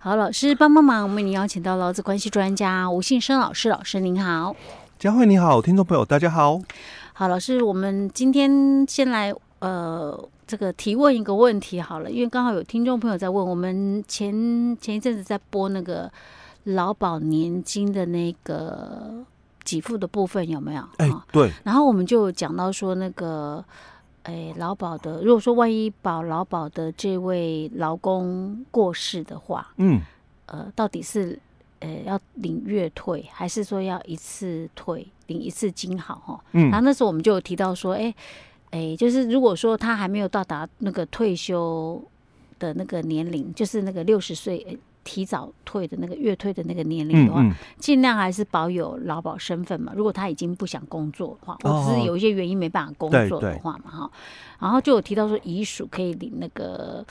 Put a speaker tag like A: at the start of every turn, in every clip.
A: 好，老师帮帮忙，我们已经邀请到劳资关系专家吴信生老师，老师您好。
B: 佳慧你好，听众朋友大家好。
A: 好，老师，我们今天先来呃这个提问一个问题好了，因为刚好有听众朋友在问，我们前前一阵子在播那个劳保年金的那个给付的部分有没有？
B: 哎，对。
A: 然后我们就讲到说那个。哎，劳保的，如果说万一保劳保的这位劳工过世的话，嗯，呃，到底是呃要领月退，还是说要一次退领一次金好哈？嗯，然后那时候我们就有提到说，哎，哎，就是如果说他还没有到达那个退休的那个年龄，就是那个六十岁。提早退的那个月退的那个年龄的话，尽量还是保有劳保身份嘛。如果他已经不想工作的话，或者是有一些原因没办法工作的话嘛，哈。然后就有提到说遗属可以领那个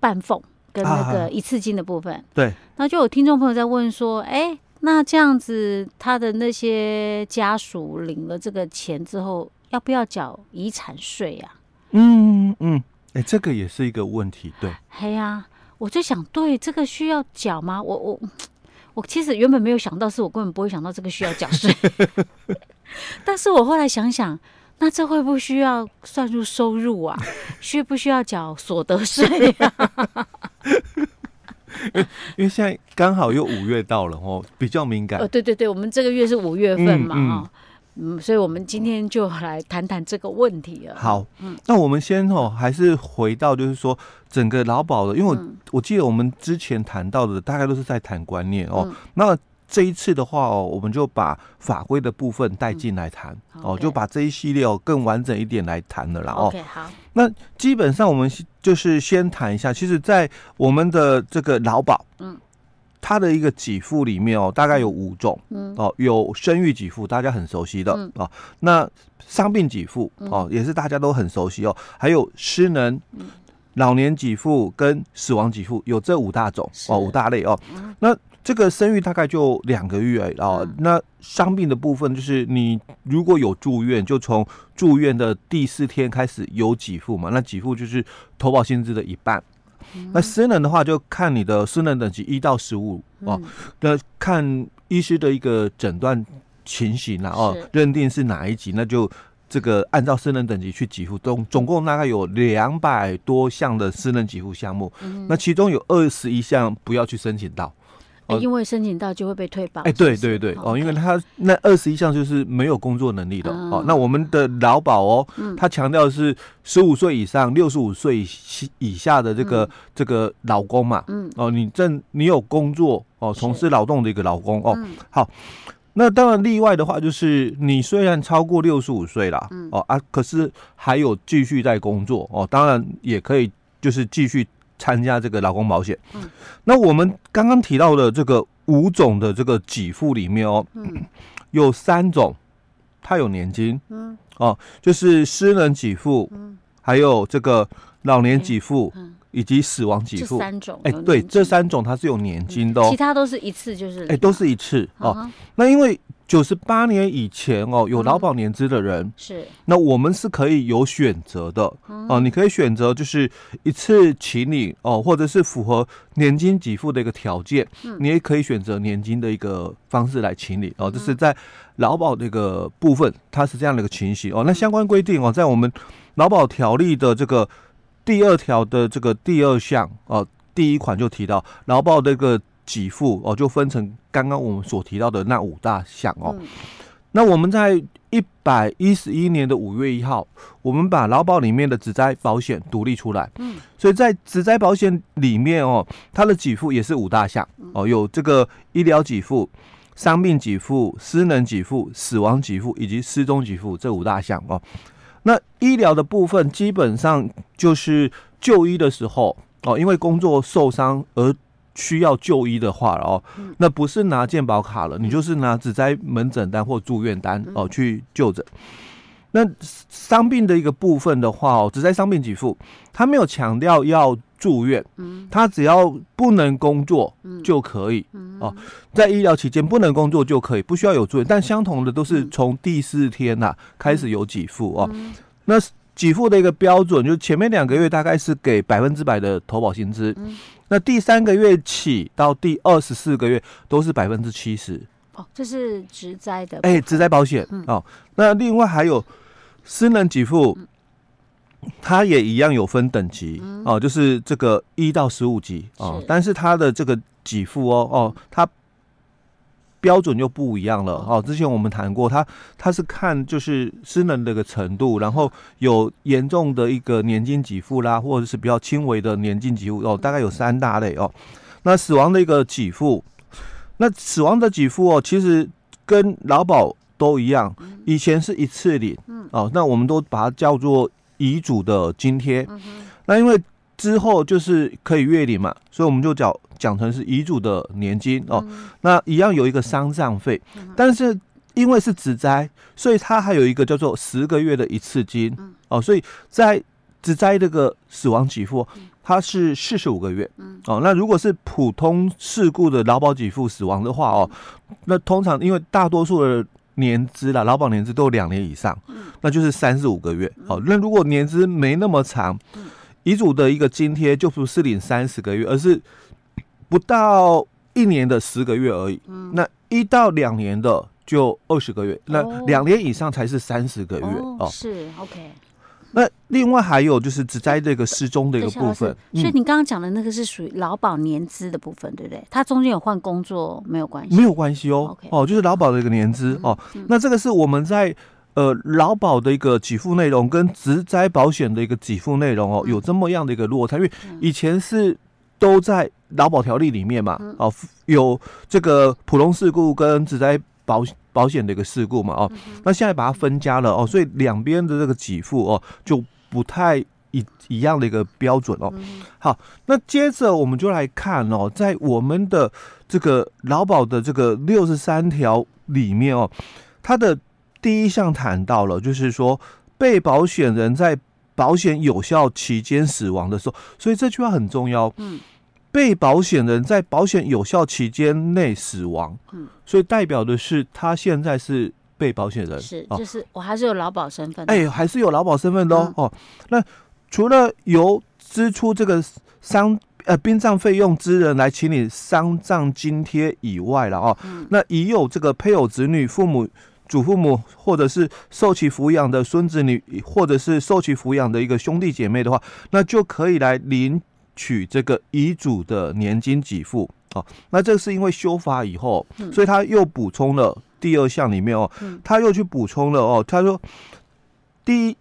A: 半俸跟那个一次金的部分。对。那就有听众朋友在问说，哎，那这样子他的那些家属领了这个钱之后，要不要缴遗产税呀？
B: 嗯嗯，哎，这个也是一个问题。对。
A: 嘿呀。我就想，对这个需要缴吗？我我我其实原本没有想到，是我根本不会想到这个需要缴税。但是我后来想想，那这会不会需要算入收入啊？需不需要缴所得税啊？
B: 因为现在刚好又五月到了哦，比较敏感。
A: 哦，对对对，我们这个月是五月份嘛，哈、嗯。嗯嗯，所以，我们今天就来谈谈这个问题了。
B: 好，嗯，那我们先哦，还是回到就是说整个劳保的，因为我、嗯、我记得我们之前谈到的大概都是在谈观念哦。嗯、那这一次的话哦，我们就把法规的部分带进来谈、嗯、哦，就把这一系列哦更完整一点来谈了啦。哦。
A: 好。
B: 那基本上我们就是先谈一下，其实，在我们的这个劳保，嗯。它的一个给付里面哦，大概有五种，嗯，哦，有生育给付，大家很熟悉的，嗯、哦，那伤病给付哦，也是大家都很熟悉哦，还有失能、老年给付跟死亡给付，有这五大种哦，五大类哦。那这个生育大概就两个月哦，那伤病的部分就是你如果有住院，就从住院的第四天开始有给付嘛，那给付就是投保薪资的一半。那私人的话，就看你的私人等级一到十五哦，那看医师的一个诊断情形啊哦认定是哪一级，那就这个按照私人等级去给付，总总共大概有两百多项的私人给付项目，那其中有二十一项不要去申请到。
A: 因为申请到就会被退保。
B: 哎，对对对，哦，因为他那二十一项就是没有工作能力的哦。那我们的劳保哦，他强调是十五岁以上、六十五岁以以下的这个这个老公嘛，嗯，哦，你正你有工作哦，从事劳动的一个老公哦。好，那当然例外的话就是你虽然超过六十五岁了，哦啊，可是还有继续在工作哦，当然也可以就是继续。参加这个劳工保险，嗯，那我们刚刚提到的这个五种的这个给付里面哦，嗯，有三种它有年金，嗯，哦，就是失能给付，嗯，还有这个老年给付，嗯，以及死亡给付。
A: 三种，
B: 哎，对，这三种它是有年金的哦，
A: 其他都是一次就是，
B: 哎，都是一次哦，那因为。九十八年以前哦，有劳保年资的人、嗯、是，那我们是可以有选择的、嗯、哦，你可以选择就是一次请领哦，或者是符合年金给付的一个条件，嗯、你也可以选择年金的一个方式来请领哦，这是在劳保这个部分，它是这样的一个情形哦。那相关规定哦，在我们劳保条例的这个第二条的这个第二项哦，第一款就提到劳保这个。给付哦，就分成刚刚我们所提到的那五大项哦。嗯、那我们在一百一十一年的五月一号，我们把劳保里面的职灾保险独立出来。嗯，所以在职灾保险里面哦，它的给付也是五大项哦，有这个医疗给付、伤病给付、失能给付、死亡给付以及失踪给付这五大项哦。那医疗的部分基本上就是就医的时候哦，因为工作受伤而。需要就医的话，哦，那不是拿健保卡了，你就是拿只在门诊单或住院单哦去就诊。那伤病的一个部分的话，哦，只在伤病给付，他没有强调要住院，他只要不能工作就可以哦，在医疗期间不能工作就可以，不需要有住院，但相同的都是从第四天呐开始有给付哦。那给付的一个标准，就是前面两个月大概是给百分之百的投保薪资，嗯，那第三个月起到第二十四个月都是百分之七十。
A: 哦，这是职灾的，
B: 哎，职灾保险、嗯、哦。那另外还有私人给付，嗯、它也一样有分等级、嗯、哦，就是这个一到十五级哦，是。但是它的这个给付哦哦，它。标准就不一样了哦。之前我们谈过，他他是看就是失能的一个程度，然后有严重的一个年金给付啦，或者是比较轻微的年金给付哦，大概有三大类哦。那死亡的一个给付，那死亡的给付哦，其实跟劳保都一样，以前是一次领哦，那我们都把它叫做遗嘱的津贴。那因为之后就是可以月领嘛，所以我们就讲讲成是遗嘱的年金哦。嗯、那一样有一个丧葬费，嗯、但是因为是子灾，所以它还有一个叫做十个月的一次金、嗯、哦。所以在子灾这个死亡给付，它是四十五个月、嗯、哦。那如果是普通事故的劳保给付死亡的话哦，那通常因为大多数的年资啦，劳保年资都有两年以上，嗯、那就是三十五个月哦。那如果年资没那么长，嗯遗嘱的一个津贴就不是领三十个月，而是不到一年的十个月而已。嗯，那一到两年的就二十个月，哦、那两年以上才是三十个月哦。
A: 哦是 OK。
B: 那另外还有就是只在这个失踪的一个部分，
A: 所以你刚刚讲的那个是属于劳保年资的部分，对不对？它中间有换工作没有关系？
B: 没有关系哦。哦，就是劳保的一个年资、嗯、哦。嗯、那这个是我们在。呃，劳保的一个给付内容跟职灾保险的一个给付内容哦，有这么样的一个落差，因为以前是都在劳保条例里面嘛，哦，有这个普通事故跟职灾保保险的一个事故嘛，哦，那现在把它分家了哦，所以两边的这个给付哦就不太一一样的一个标准哦。好，那接着我们就来看哦，在我们的这个劳保的这个六十三条里面哦，它的。第一项谈到了，就是说被保险人在保险有效期间死亡的时候，所以这句话很重要。嗯，被保险人在保险有效期间内死亡，嗯，所以代表的是他现在是被保险人，
A: 是，就是我还是有劳保身份，
B: 哎，还是有劳保身份的哦。哦，那除了由支出这个丧呃殡葬费用之人来请你丧葬津贴以外了哦，那已有这个配偶、子女、父母。祖父母，或者是受其抚养的孙子女，或者是受其抚养的一个兄弟姐妹的话，那就可以来领取这个遗嘱的年金给付哦。那这是因为修法以后，所以他又补充了第二项里面哦，他又去补充了哦。他说第一，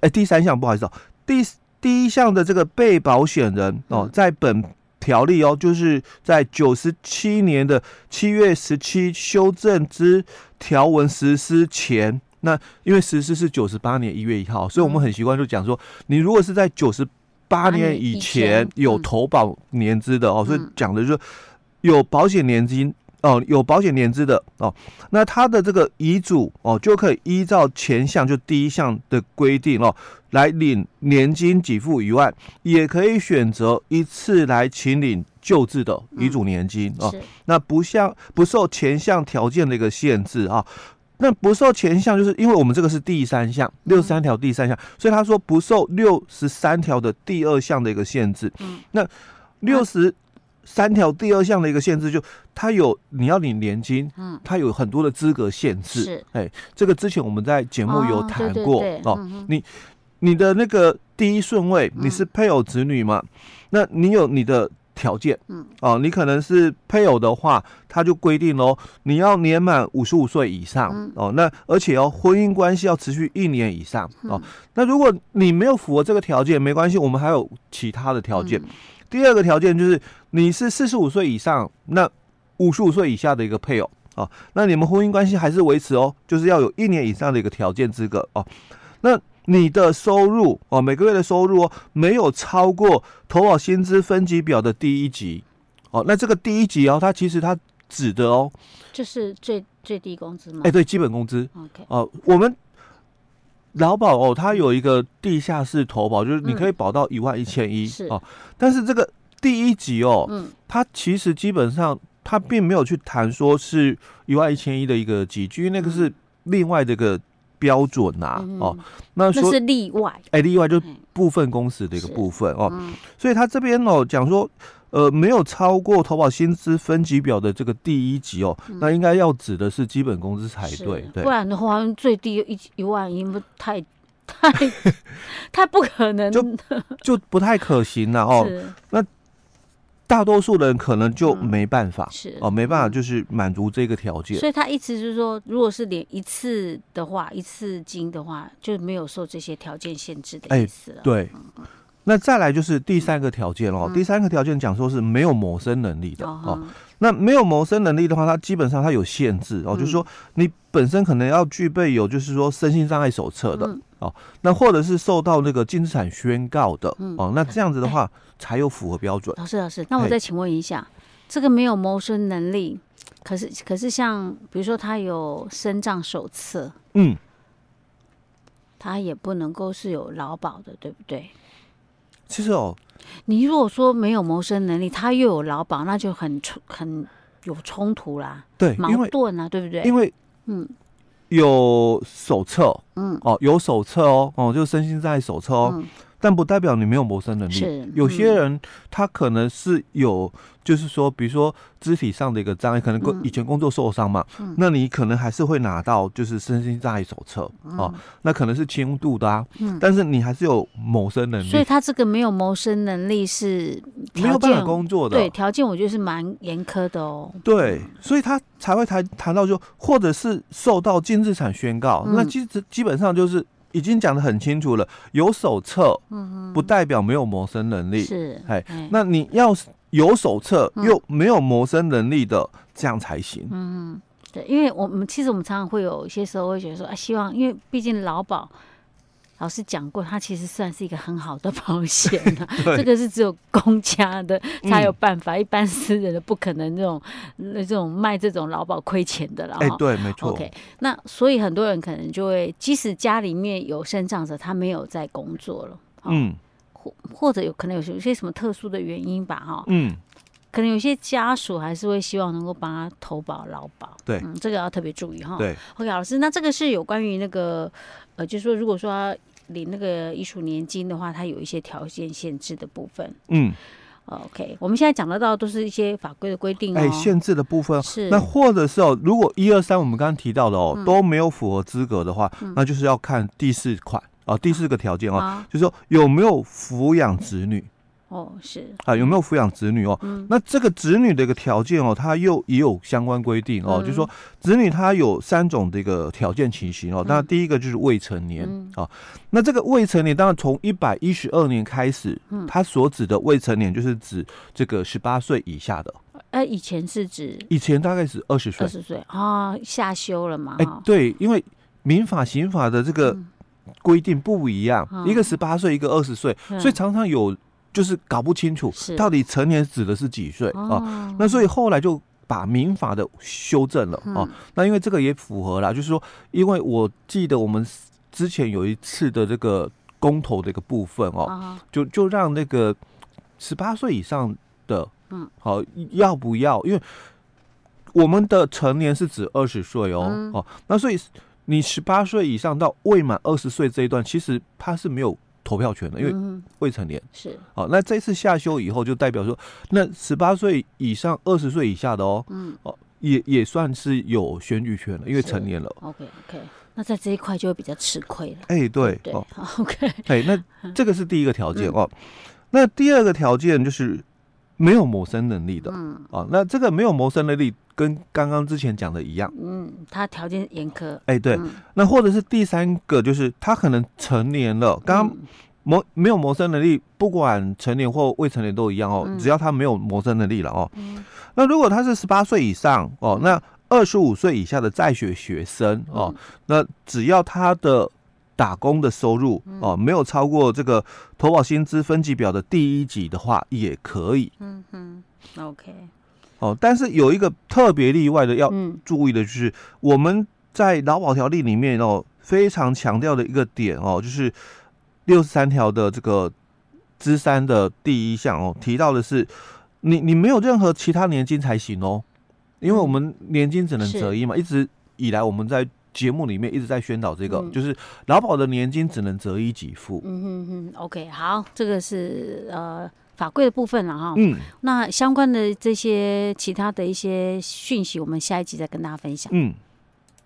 B: 哎，第三项不好意思哦，第第一项的这个被保险人哦，在本。条例哦，就是在九十七年的七月十七修正之条文实施前，那因为实施是九十八年一月一号，所以我们很习惯就讲说，你如果是在九十八年以前有投保年资的哦，所以讲的就是有保险年金。哦，有保险年资的哦，那他的这个遗嘱哦，就可以依照前项就第一项的规定哦，来领年金给付以外，也可以选择一次来请领旧制的遗嘱年金、嗯、哦。那不像不受前项条件的一个限制啊、哦，那不受前项就是因为我们这个是第三项六十三条第三项，所以他说不受六十三条的第二项的一个限制。嗯，那六十。三条第二项的一个限制，就它有你要领年金，嗯，它有很多的资格限制，是，哎，这个之前我们在节目有谈过哦。你你的那个第一顺位，你是配偶子女嘛？那你有你的条件，嗯，哦，你可能是配偶的话，他就规定喽，你要年满五十五岁以上，哦，那而且哦，婚姻关系要持续一年以上，哦，那如果你没有符合这个条件，没关系，我们还有其他的条件。第二个条件就是你是四十五岁以上，那五十五岁以下的一个配偶哦，那你们婚姻关系还是维持哦，就是要有一年以上的一个条件资格哦。那你的收入哦，每个月的收入哦，没有超过投保薪资分级表的第一级哦。那这个第一级哦，它其实它指的哦，
A: 就是最最低工资吗？
B: 哎，对，基本工资。
A: OK
B: 哦，我们。劳保哦，它有一个地下室投保，就是你可以保到一万一千一哦。但是这个第一级哦，嗯，它其实基本上它并没有去谈说是一万一千一的一个级距，因为那个是另外的一个标准呐、啊，嗯、哦，
A: 那说那是例外，
B: 哎，例外就是部分公司的一个部分哦，嗯、所以他这边哦讲说，呃，没有超过投保薪资分级表的这个第一级哦，嗯、那应该要指的是基本工资才对，对，
A: 不然的话最低一一万，因 为太太太不可能，
B: 就就不太可行了哦，那。大多数人可能就没办法，嗯、是。哦，没办法，就是满足这个条件。
A: 所以他意思就是说，如果是连一次的话，一次金的话，就没有受这些条件限制的意思了。
B: 欸、对，嗯、那再来就是第三个条件哦，嗯、第三个条件讲说是没有谋生能力的、嗯、哦。那没有谋生能力的话，它基本上它有限制哦，嗯、就是说你本身可能要具备有就是说身心障碍手册的。嗯哦，那或者是受到那个净资产宣告的、嗯、哦，那这样子的话、欸、才有符合标准。
A: 老师，老师，那我再请问一下，欸、这个没有谋生能力，可是可是像比如说他有身障手册，嗯，他也不能够是有劳保的，对不对？
B: 其实哦，
A: 你如果说没有谋生能力，他又有劳保，那就很冲很有冲突啦，
B: 对，
A: 矛盾啊，对不对？
B: 因为嗯。有手册，嗯，哦，有手册哦，哦，就身心障碍手册哦，嗯、但不代表你没有谋生能力。是，嗯、有些人他可能是有，就是说，比如说肢体上的一个障碍，可能工以前工作受伤嘛，嗯、那你可能还是会拿到就是身心障碍手册，嗯、哦，那可能是轻度的啊，嗯、但是你还是有谋生能力。
A: 所以他这个没有谋生能力是
B: 没有办法工作的，
A: 对，条件我觉得是蛮严苛的哦。
B: 对，所以他。才会谈谈到就，或者是受到净资产宣告，嗯、那基基本上就是已经讲得很清楚了，有手册，不代表没有谋生能力。是，哎，那你要有手册又没有谋生能力的，嗯、这样才行。
A: 嗯，对，因为我们其实我们常常会有一些时候会觉得说，啊，希望因为毕竟劳保。老师讲过，它其实算是一个很好的保险了。对这个是只有公家的才有办法，嗯、一般私人的不可能这种那这种卖这种劳保亏钱的了。哎，
B: 对，没错。
A: OK，那所以很多人可能就会，即使家里面有身障者，他没有在工作了，嗯，或或者有可能有有些什么特殊的原因吧，哈，嗯，可能有些家属还是会希望能够帮他投保劳保。
B: 对，
A: 嗯，这个要特别注意哈。
B: 对
A: ，OK，老师，那这个是有关于那个。呃，就是说，如果说领那个遗属年金的话，它有一些条件限制的部分。嗯，OK，我们现在讲得到都是一些法规的规定哦。哎，
B: 限制的部分是那或者是哦，如果一二三我们刚刚提到的哦、嗯、都没有符合资格的话，嗯、那就是要看第四款啊、呃，第四个条件哦，啊、就是说有没有抚养子女。
A: 哦，是
B: 啊，有没有抚养子女哦？嗯、那这个子女的一个条件哦，它又也有相关规定哦，嗯、就是说子女他有三种的一个条件情形哦。那、嗯、第一个就是未成年、嗯、哦，那这个未成年当然从一百一十二年开始，嗯，他所指的未成年就是指这个十八岁以下的。
A: 哎、呃，以前是指
B: 以前大概是二十岁，
A: 二十岁啊，下修了嘛？
B: 哎，对，因为民法、刑法的这个规定不一样，嗯、一个十八岁，一个二十岁，嗯、所以常常有。就是搞不清楚到底成年指的是几岁啊、哦？那所以后来就把民法的修正了啊、哦。那因为这个也符合了，就是说，因为我记得我们之前有一次的这个公投的一个部分哦，就就让那个十八岁以上的，嗯，好，要不要？因为我们的成年是指二十岁哦，哦，那所以你十八岁以上到未满二十岁这一段，其实它是没有。投票权了，因为未成年、嗯、是好。那这次下修以后，就代表说，那十八岁以上、二十岁以下的哦，嗯，哦，也也算是有选举权了，因为成年了。
A: OK OK，那在这一块就会比较吃亏了。
B: 哎、欸，对，
A: 对，OK，
B: 哎，那这个是第一个条件、嗯、哦。那第二个条件就是没有谋生能力的，嗯，哦，那这个没有谋生能力。跟刚刚之前讲的一样，
A: 嗯，他条件严苛，
B: 哎、欸，对，嗯、那或者是第三个，就是他可能成年了，刚刚谋没有谋生能力，不管成年或未成年都一样哦，嗯、只要他没有谋生能力了哦，嗯、那如果他是十八岁以上哦，那二十五岁以下的在学学生哦，嗯、那只要他的打工的收入哦没有超过这个投保薪资分级表的第一级的话，也可以，
A: 嗯哼，OK。
B: 哦，但是有一个特别例外的要注意的就是，我们在劳保条例里面哦，非常强调的一个点哦，就是六十三条的这个之三的第一项哦，提到的是你你没有任何其他年金才行哦，因为我们年金只能择一嘛，一直以来我们在节目里面一直在宣导这个，嗯、就是劳保的年金只能择一给付。
A: 嗯哼哼，OK，好，这个是呃法规的部分了哈。嗯，那相关的这些其他的一些讯息，我们下一集再跟大家分享。嗯。